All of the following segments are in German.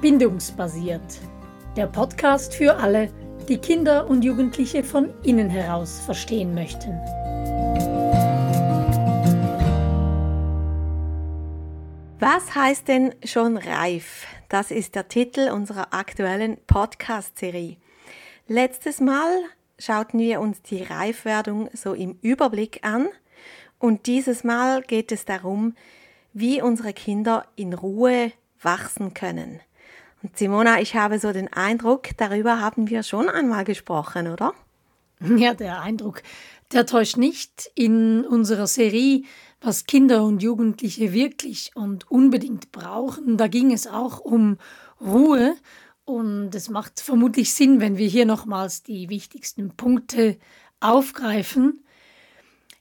Bindungsbasiert. Der Podcast für alle, die Kinder und Jugendliche von innen heraus verstehen möchten. Was heißt denn schon reif? Das ist der Titel unserer aktuellen Podcast-Serie. Letztes Mal schauten wir uns die Reifwerdung so im Überblick an und dieses Mal geht es darum, wie unsere Kinder in Ruhe wachsen können. Und Simona, ich habe so den Eindruck, darüber haben wir schon einmal gesprochen, oder? Ja, der Eindruck, der täuscht nicht. In unserer Serie, was Kinder und Jugendliche wirklich und unbedingt brauchen, da ging es auch um Ruhe. Und es macht vermutlich Sinn, wenn wir hier nochmals die wichtigsten Punkte aufgreifen.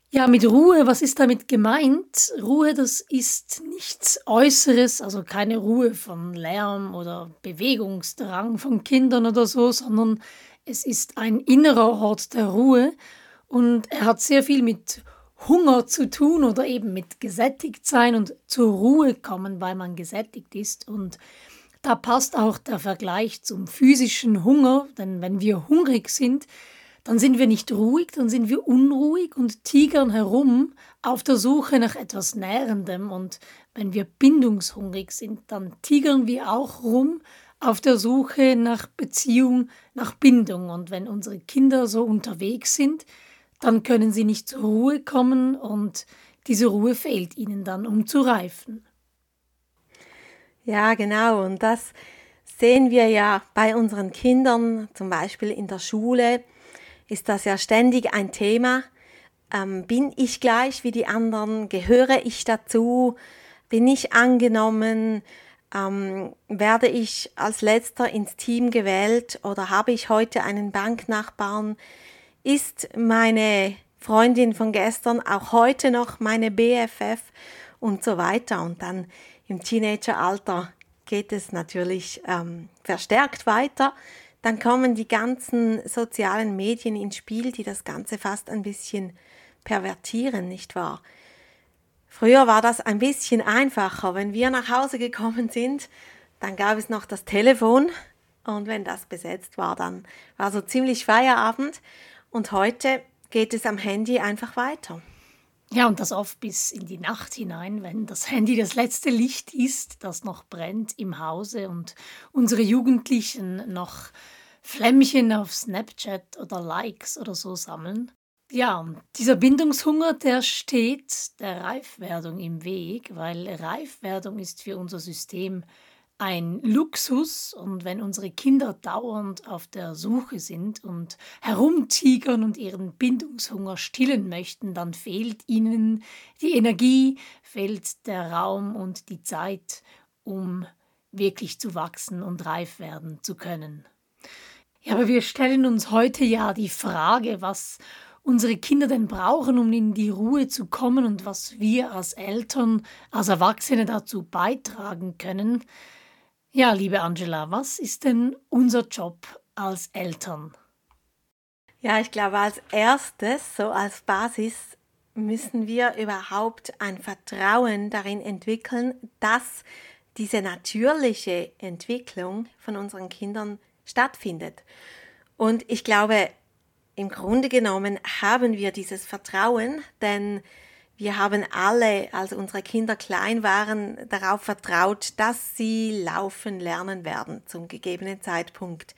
Ja, mit Ruhe, was ist damit gemeint? Ruhe, das ist nichts Äußeres, also keine Ruhe von Lärm oder Bewegungsdrang von Kindern oder so, sondern es ist ein innerer Ort der Ruhe und er hat sehr viel mit Hunger zu tun oder eben mit gesättigt sein und zur Ruhe kommen, weil man gesättigt ist. Und da passt auch der Vergleich zum physischen Hunger, denn wenn wir hungrig sind, dann sind wir nicht ruhig, dann sind wir unruhig und tigern herum auf der Suche nach etwas Nährendem. Und wenn wir bindungshungrig sind, dann tigern wir auch rum auf der Suche nach Beziehung, nach Bindung. Und wenn unsere Kinder so unterwegs sind, dann können sie nicht zur Ruhe kommen und diese Ruhe fehlt ihnen dann, um zu reifen. Ja, genau. Und das sehen wir ja bei unseren Kindern, zum Beispiel in der Schule ist das ja ständig ein Thema. Ähm, bin ich gleich wie die anderen? Gehöre ich dazu? Bin ich angenommen? Ähm, werde ich als letzter ins Team gewählt oder habe ich heute einen Banknachbarn? Ist meine Freundin von gestern auch heute noch meine BFF und so weiter? Und dann im Teenageralter geht es natürlich ähm, verstärkt weiter dann kommen die ganzen sozialen Medien ins Spiel, die das Ganze fast ein bisschen pervertieren, nicht wahr? Früher war das ein bisschen einfacher. Wenn wir nach Hause gekommen sind, dann gab es noch das Telefon und wenn das besetzt war, dann war so ziemlich Feierabend und heute geht es am Handy einfach weiter. Ja, und das oft bis in die Nacht hinein, wenn das Handy das letzte Licht ist, das noch brennt im Hause und unsere Jugendlichen noch Flämmchen auf Snapchat oder Likes oder so sammeln. Ja, dieser Bindungshunger, der steht der Reifwerdung im Weg, weil Reifwerdung ist für unser System ein Luxus und wenn unsere Kinder dauernd auf der Suche sind und herumtigern und ihren Bindungshunger stillen möchten, dann fehlt ihnen die Energie, fehlt der Raum und die Zeit, um wirklich zu wachsen und reif werden zu können. Ja, aber wir stellen uns heute ja die Frage, was unsere Kinder denn brauchen, um in die Ruhe zu kommen und was wir als Eltern, als Erwachsene dazu beitragen können. Ja, liebe Angela, was ist denn unser Job als Eltern? Ja, ich glaube, als erstes, so als Basis, müssen wir überhaupt ein Vertrauen darin entwickeln, dass diese natürliche Entwicklung von unseren Kindern stattfindet. Und ich glaube, im Grunde genommen haben wir dieses Vertrauen, denn wir haben alle, als unsere Kinder klein waren, darauf vertraut, dass sie laufen lernen werden zum gegebenen Zeitpunkt.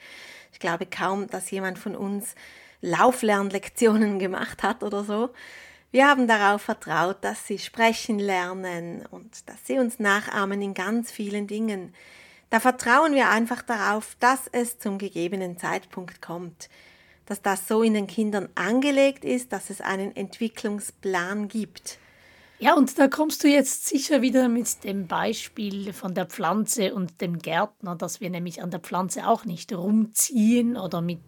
Ich glaube kaum, dass jemand von uns Lauflernlektionen gemacht hat oder so. Wir haben darauf vertraut, dass sie sprechen lernen und dass sie uns nachahmen in ganz vielen Dingen. Da vertrauen wir einfach darauf, dass es zum gegebenen Zeitpunkt kommt, dass das so in den Kindern angelegt ist, dass es einen Entwicklungsplan gibt. Ja, und da kommst du jetzt sicher wieder mit dem Beispiel von der Pflanze und dem Gärtner, dass wir nämlich an der Pflanze auch nicht rumziehen oder mit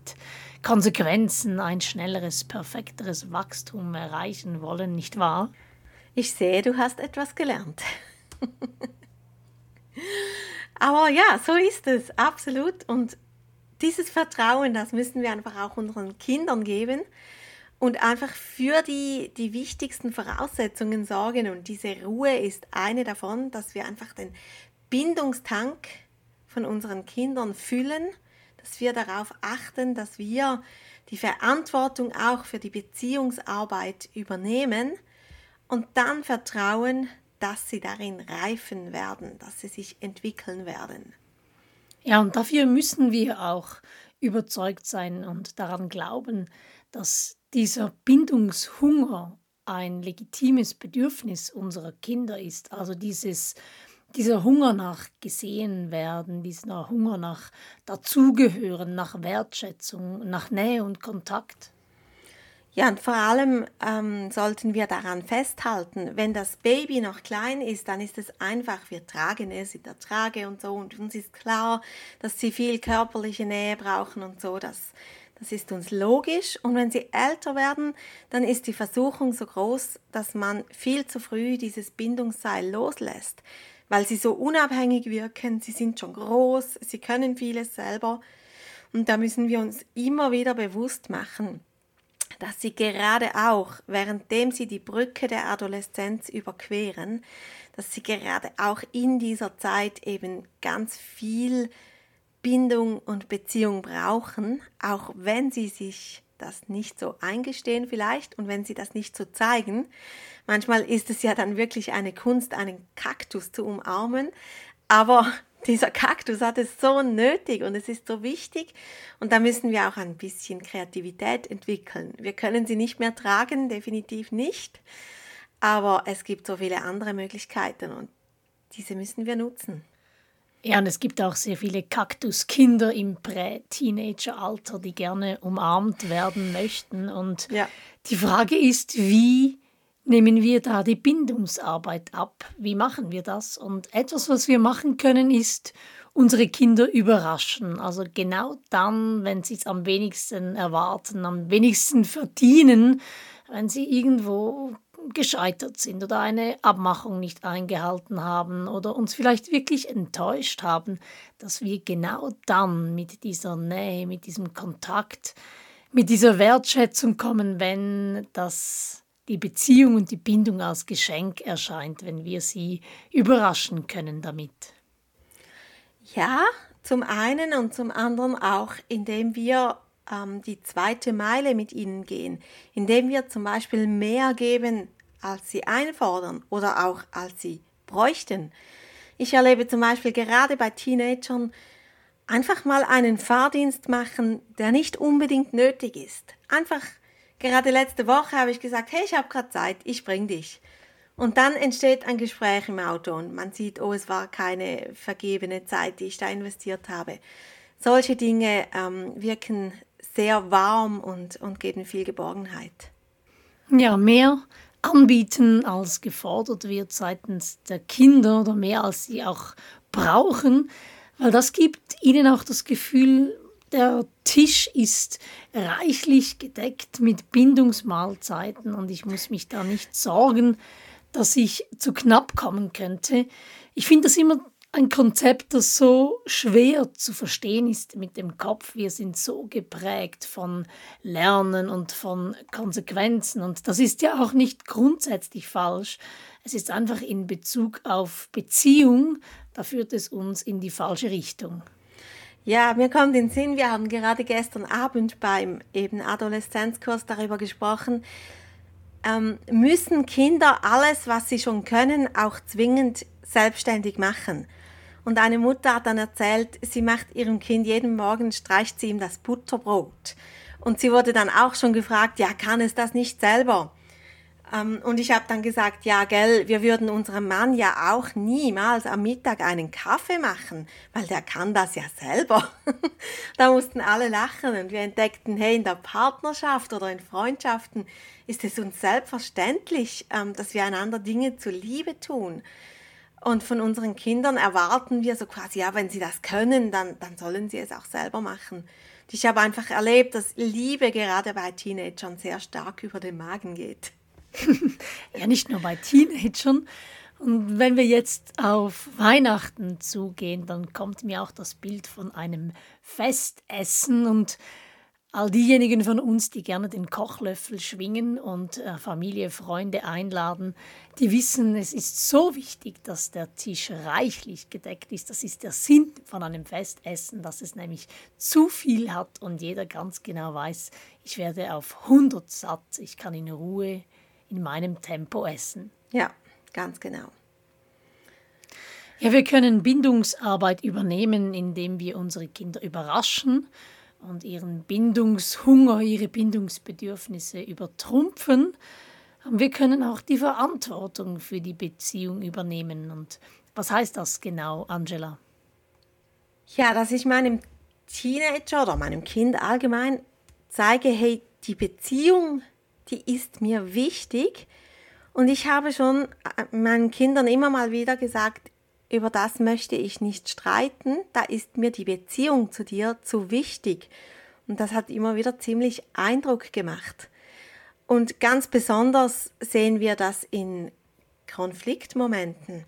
Konsequenzen ein schnelleres, perfekteres Wachstum erreichen wollen, nicht wahr? Ich sehe, du hast etwas gelernt. Aber ja, so ist es, absolut. Und dieses Vertrauen, das müssen wir einfach auch unseren Kindern geben und einfach für die, die wichtigsten Voraussetzungen sorgen. Und diese Ruhe ist eine davon, dass wir einfach den Bindungstank von unseren Kindern füllen, dass wir darauf achten, dass wir die Verantwortung auch für die Beziehungsarbeit übernehmen und dann vertrauen, dass sie darin reifen werden, dass sie sich entwickeln werden. Ja, und dafür müssen wir auch überzeugt sein und daran glauben, dass dieser Bindungshunger ein legitimes Bedürfnis unserer Kinder ist. Also dieses, dieser Hunger nach gesehen werden, dieser Hunger nach dazugehören, nach Wertschätzung, nach Nähe und Kontakt. Ja, und vor allem ähm, sollten wir daran festhalten, wenn das Baby noch klein ist, dann ist es einfach, wir tragen es in der Trage und so. Und uns ist klar, dass sie viel körperliche Nähe brauchen und so, das, das ist uns logisch. Und wenn sie älter werden, dann ist die Versuchung so groß, dass man viel zu früh dieses Bindungsseil loslässt, weil sie so unabhängig wirken, sie sind schon groß, sie können vieles selber. Und da müssen wir uns immer wieder bewusst machen, dass sie gerade auch, währenddem sie die Brücke der Adoleszenz überqueren, dass sie gerade auch in dieser Zeit eben ganz viel Bindung und Beziehung brauchen, auch wenn sie sich das nicht so eingestehen vielleicht und wenn sie das nicht so zeigen. Manchmal ist es ja dann wirklich eine Kunst, einen Kaktus zu umarmen, aber dieser Kaktus hat es so nötig und es ist so wichtig. Und da müssen wir auch ein bisschen Kreativität entwickeln. Wir können sie nicht mehr tragen, definitiv nicht. Aber es gibt so viele andere Möglichkeiten und diese müssen wir nutzen. Ja, und es gibt auch sehr viele Kaktuskinder im Prä-Teenager-Alter, die gerne umarmt werden möchten. Und ja. die Frage ist, wie nehmen wir da die Bindungsarbeit ab? Wie machen wir das? Und etwas, was wir machen können, ist unsere Kinder überraschen. Also genau dann, wenn sie es am wenigsten erwarten, am wenigsten verdienen, wenn sie irgendwo gescheitert sind oder eine Abmachung nicht eingehalten haben oder uns vielleicht wirklich enttäuscht haben, dass wir genau dann mit dieser Nähe, mit diesem Kontakt, mit dieser Wertschätzung kommen, wenn das die Beziehung und die Bindung als Geschenk erscheint, wenn wir sie überraschen können damit. Ja, zum einen und zum anderen auch, indem wir ähm, die zweite Meile mit ihnen gehen, indem wir zum Beispiel mehr geben, als sie einfordern oder auch als sie bräuchten. Ich erlebe zum Beispiel gerade bei Teenagern einfach mal einen Fahrdienst machen, der nicht unbedingt nötig ist. Einfach Gerade letzte Woche habe ich gesagt, hey, ich habe gerade Zeit, ich bring dich. Und dann entsteht ein Gespräch im Auto und man sieht, oh, es war keine vergebene Zeit, die ich da investiert habe. Solche Dinge ähm, wirken sehr warm und, und geben viel Geborgenheit. Ja, mehr anbieten, als gefordert wird seitens der Kinder oder mehr als sie auch brauchen, weil das gibt ihnen auch das Gefühl, der Tisch ist reichlich gedeckt mit Bindungsmahlzeiten und ich muss mich da nicht sorgen, dass ich zu knapp kommen könnte. Ich finde das immer ein Konzept, das so schwer zu verstehen ist mit dem Kopf. Wir sind so geprägt von Lernen und von Konsequenzen und das ist ja auch nicht grundsätzlich falsch. Es ist einfach in Bezug auf Beziehung, da führt es uns in die falsche Richtung. Ja, mir kommt in den Sinn, wir haben gerade gestern Abend beim eben Adoleszenzkurs darüber gesprochen, ähm, müssen Kinder alles, was sie schon können, auch zwingend selbstständig machen. Und eine Mutter hat dann erzählt, sie macht ihrem Kind jeden Morgen, streicht sie ihm das Butterbrot. Und sie wurde dann auch schon gefragt, ja, kann es das nicht selber? Ähm, und ich habe dann gesagt, ja, gell, wir würden unserem Mann ja auch niemals am Mittag einen Kaffee machen, weil der kann das ja selber. da mussten alle lachen und wir entdeckten, hey, in der Partnerschaft oder in Freundschaften ist es uns selbstverständlich, ähm, dass wir einander Dinge zu Liebe tun. Und von unseren Kindern erwarten wir so quasi, ja, wenn sie das können, dann, dann sollen sie es auch selber machen. ich habe einfach erlebt, dass Liebe gerade bei Teenagern sehr stark über den Magen geht. ja, nicht nur bei Teenagern. Und wenn wir jetzt auf Weihnachten zugehen, dann kommt mir auch das Bild von einem Festessen und All diejenigen von uns, die gerne den Kochlöffel schwingen und äh, Familie, Freunde einladen, die wissen, es ist so wichtig, dass der Tisch reichlich gedeckt ist. Das ist der Sinn von einem Festessen, dass es nämlich zu viel hat und jeder ganz genau weiß, ich werde auf 100 satt, ich kann in Ruhe in meinem Tempo essen. Ja, ganz genau. Ja, wir können Bindungsarbeit übernehmen, indem wir unsere Kinder überraschen und ihren Bindungshunger, ihre Bindungsbedürfnisse übertrumpfen. Wir können auch die Verantwortung für die Beziehung übernehmen. Und was heißt das genau, Angela? Ja, dass ich meinem Teenager oder meinem Kind allgemein zeige, hey, die Beziehung, die ist mir wichtig. Und ich habe schon äh, meinen Kindern immer mal wieder gesagt, über das möchte ich nicht streiten, da ist mir die Beziehung zu dir zu wichtig. Und das hat immer wieder ziemlich Eindruck gemacht. Und ganz besonders sehen wir das in Konfliktmomenten,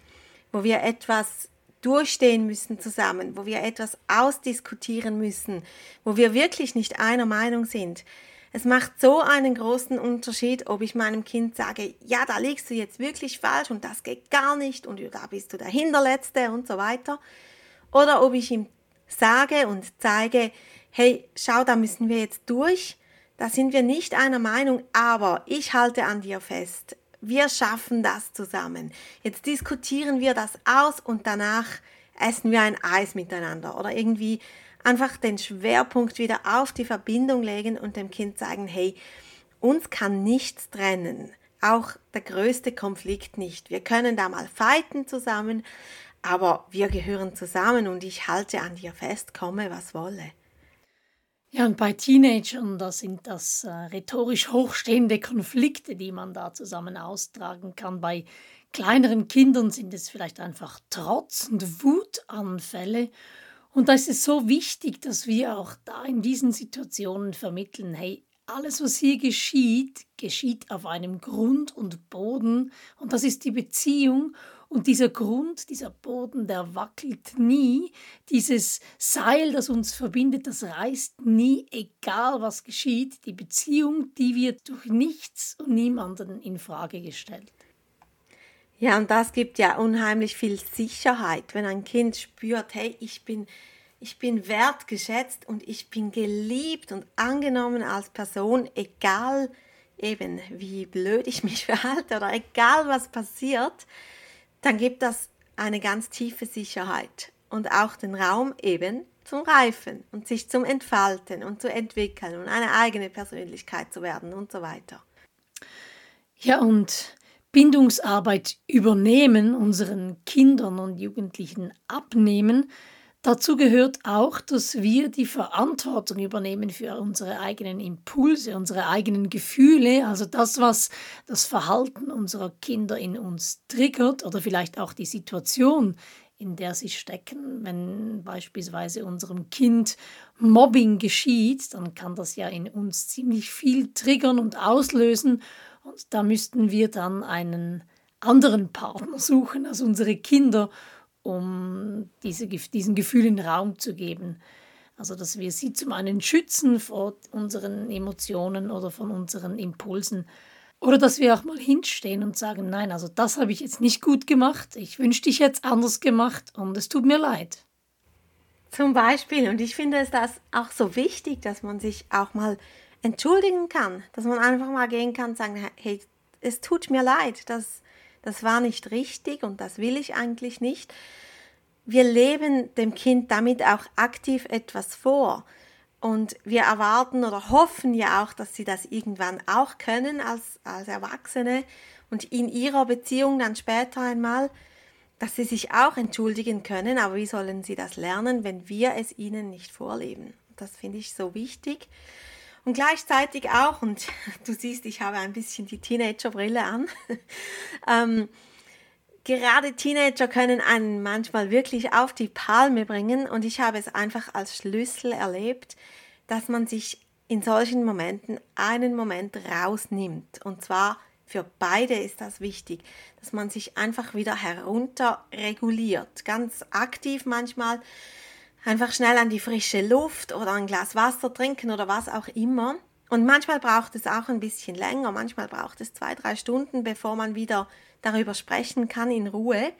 wo wir etwas durchstehen müssen zusammen, wo wir etwas ausdiskutieren müssen, wo wir wirklich nicht einer Meinung sind. Es macht so einen großen Unterschied, ob ich meinem Kind sage, ja, da liegst du jetzt wirklich falsch und das geht gar nicht und da bist du der Hinterletzte und so weiter. Oder ob ich ihm sage und zeige, hey, schau, da müssen wir jetzt durch, da sind wir nicht einer Meinung, aber ich halte an dir fest. Wir schaffen das zusammen. Jetzt diskutieren wir das aus und danach essen wir ein Eis miteinander oder irgendwie einfach den Schwerpunkt wieder auf die Verbindung legen und dem Kind sagen, hey, uns kann nichts trennen, auch der größte Konflikt nicht. Wir können da mal fighten zusammen, aber wir gehören zusammen und ich halte an dir fest, komme was wolle. Ja, und bei Teenagern, da sind das äh, rhetorisch hochstehende Konflikte, die man da zusammen austragen kann. Bei kleineren Kindern sind es vielleicht einfach Trotz- und Wutanfälle. Und da ist es so wichtig, dass wir auch da in diesen Situationen vermitteln, hey, alles, was hier geschieht, geschieht auf einem Grund und Boden und das ist die Beziehung und dieser Grund, dieser Boden, der wackelt nie. Dieses Seil, das uns verbindet, das reißt nie, egal was geschieht. Die Beziehung, die wird durch nichts und niemanden in Frage gestellt. Ja, und das gibt ja unheimlich viel Sicherheit, wenn ein Kind spürt, hey, ich bin, ich bin wertgeschätzt und ich bin geliebt und angenommen als Person, egal eben wie blöd ich mich verhalte oder egal was passiert, dann gibt das eine ganz tiefe Sicherheit und auch den Raum eben zum Reifen und sich zum Entfalten und zu entwickeln und eine eigene Persönlichkeit zu werden und so weiter. Ja, und Bindungsarbeit übernehmen, unseren Kindern und Jugendlichen abnehmen. Dazu gehört auch, dass wir die Verantwortung übernehmen für unsere eigenen Impulse, unsere eigenen Gefühle, also das, was das Verhalten unserer Kinder in uns triggert oder vielleicht auch die Situation, in der sie stecken. Wenn beispielsweise unserem Kind Mobbing geschieht, dann kann das ja in uns ziemlich viel triggern und auslösen und da müssten wir dann einen anderen Partner suchen als unsere Kinder, um diese, diesen Gefühlen Raum zu geben. Also dass wir sie zum einen schützen vor unseren Emotionen oder von unseren Impulsen. Oder dass wir auch mal hinstehen und sagen, nein, also das habe ich jetzt nicht gut gemacht, ich wünschte, ich hätte es anders gemacht und es tut mir leid. Zum Beispiel, und ich finde es das auch so wichtig, dass man sich auch mal entschuldigen kann, dass man einfach mal gehen kann und sagen, hey, es tut mir leid, das, das war nicht richtig und das will ich eigentlich nicht. Wir leben dem Kind damit auch aktiv etwas vor. Und wir erwarten oder hoffen ja auch, dass sie das irgendwann auch können als, als Erwachsene und in ihrer Beziehung dann später einmal, dass sie sich auch entschuldigen können. Aber wie sollen sie das lernen, wenn wir es ihnen nicht vorleben? Das finde ich so wichtig. Und gleichzeitig auch, und du siehst, ich habe ein bisschen die Teenagerbrille an, ähm, gerade Teenager können einen manchmal wirklich auf die Palme bringen und ich habe es einfach als Schlüssel erlebt, dass man sich in solchen Momenten einen Moment rausnimmt. Und zwar für beide ist das wichtig, dass man sich einfach wieder herunter reguliert. Ganz aktiv manchmal einfach schnell an die frische Luft oder ein Glas Wasser trinken oder was auch immer. Und manchmal braucht es auch ein bisschen länger, manchmal braucht es zwei, drei Stunden, bevor man wieder darüber sprechen kann in Ruhe.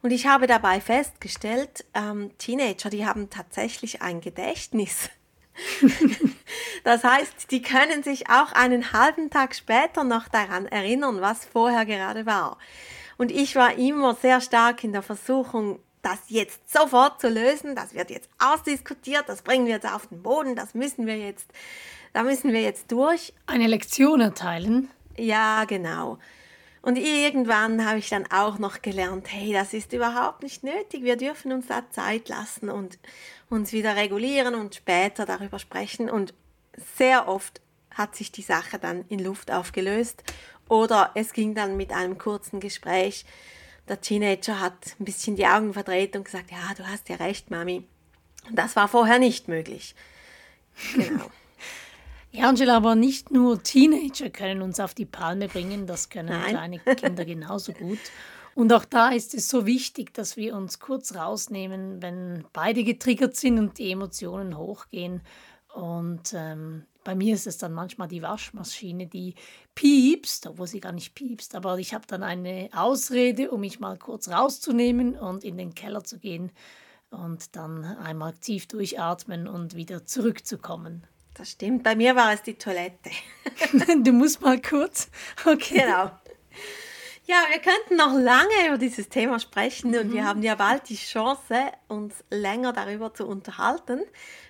Und ich habe dabei festgestellt, ähm, Teenager, die haben tatsächlich ein Gedächtnis. das heißt, die können sich auch einen halben Tag später noch daran erinnern, was vorher gerade war. Und ich war immer sehr stark in der Versuchung, das jetzt sofort zu lösen. Das wird jetzt ausdiskutiert, das bringen wir jetzt auf den Boden, das müssen wir jetzt, da müssen wir jetzt durch. Eine Lektion erteilen? Ja, genau. Und irgendwann habe ich dann auch noch gelernt, hey, das ist überhaupt nicht nötig. Wir dürfen uns da Zeit lassen und uns wieder regulieren und später darüber sprechen. Und sehr oft hat sich die Sache dann in Luft aufgelöst oder es ging dann mit einem kurzen Gespräch. Der Teenager hat ein bisschen die Augen verdreht und gesagt, ja, du hast ja recht, Mami. Und das war vorher nicht möglich. Genau. Ja, Angela, aber nicht nur Teenager können uns auf die Palme bringen, das können Nein. kleine Kinder genauso gut. Und auch da ist es so wichtig, dass wir uns kurz rausnehmen, wenn beide getriggert sind und die Emotionen hochgehen. Und ähm, bei mir ist es dann manchmal die Waschmaschine, die piepst, obwohl sie gar nicht piepst, aber ich habe dann eine Ausrede, um mich mal kurz rauszunehmen und in den Keller zu gehen und dann einmal tief durchatmen und wieder zurückzukommen. Das stimmt. Bei mir war es die Toilette. du musst mal kurz. Okay. Genau. Ja, wir könnten noch lange über dieses Thema sprechen und mhm. wir haben ja bald die Chance, uns länger darüber zu unterhalten.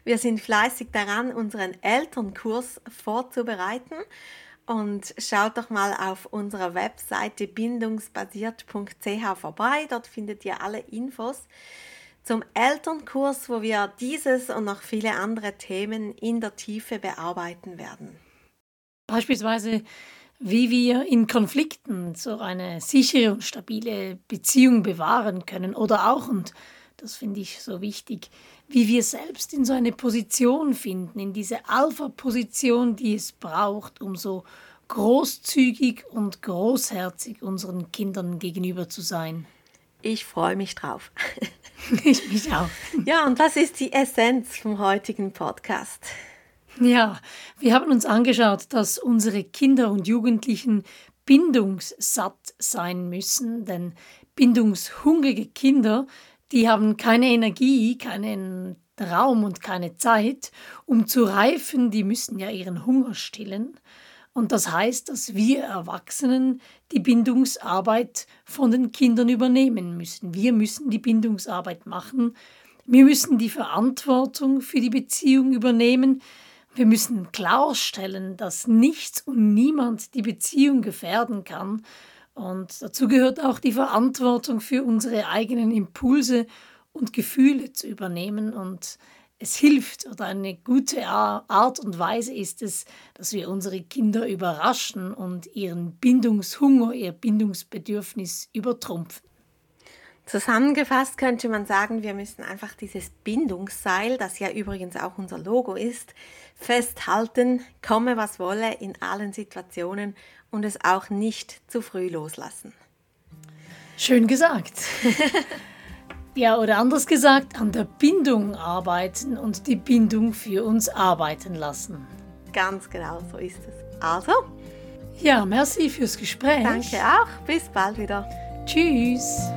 Wir sind fleißig daran, unseren Elternkurs vorzubereiten und schaut doch mal auf unserer Webseite bindungsbasiert.ch vorbei. Dort findet ihr alle Infos zum Elternkurs, wo wir dieses und noch viele andere Themen in der Tiefe bearbeiten werden. Beispielsweise, wie wir in Konflikten so eine sichere und stabile Beziehung bewahren können oder auch, und das finde ich so wichtig, wie wir selbst in so eine Position finden, in diese Alpha-Position, die es braucht, um so großzügig und großherzig unseren Kindern gegenüber zu sein. Ich freue mich drauf. Ich mich auch. Ja, und das ist die Essenz vom heutigen Podcast. Ja, wir haben uns angeschaut, dass unsere Kinder und Jugendlichen bindungssatt sein müssen, denn bindungshungrige Kinder, die haben keine Energie, keinen Raum und keine Zeit, um zu reifen, die müssen ja ihren Hunger stillen. Und das heißt, dass wir Erwachsenen die Bindungsarbeit von den Kindern übernehmen müssen. Wir müssen die Bindungsarbeit machen. Wir müssen die Verantwortung für die Beziehung übernehmen. Wir müssen klarstellen, dass nichts und niemand die Beziehung gefährden kann. Und dazu gehört auch die Verantwortung für unsere eigenen Impulse und Gefühle zu übernehmen und es hilft oder eine gute Art und Weise ist es, dass wir unsere Kinder überraschen und ihren Bindungshunger, ihr Bindungsbedürfnis übertrumpfen. Zusammengefasst könnte man sagen, wir müssen einfach dieses Bindungsseil, das ja übrigens auch unser Logo ist, festhalten, komme was wolle in allen Situationen und es auch nicht zu früh loslassen. Schön gesagt. Ja, oder anders gesagt, an der Bindung arbeiten und die Bindung für uns arbeiten lassen. Ganz genau, so ist es. Also. Ja, merci fürs Gespräch. Danke auch. Bis bald wieder. Tschüss.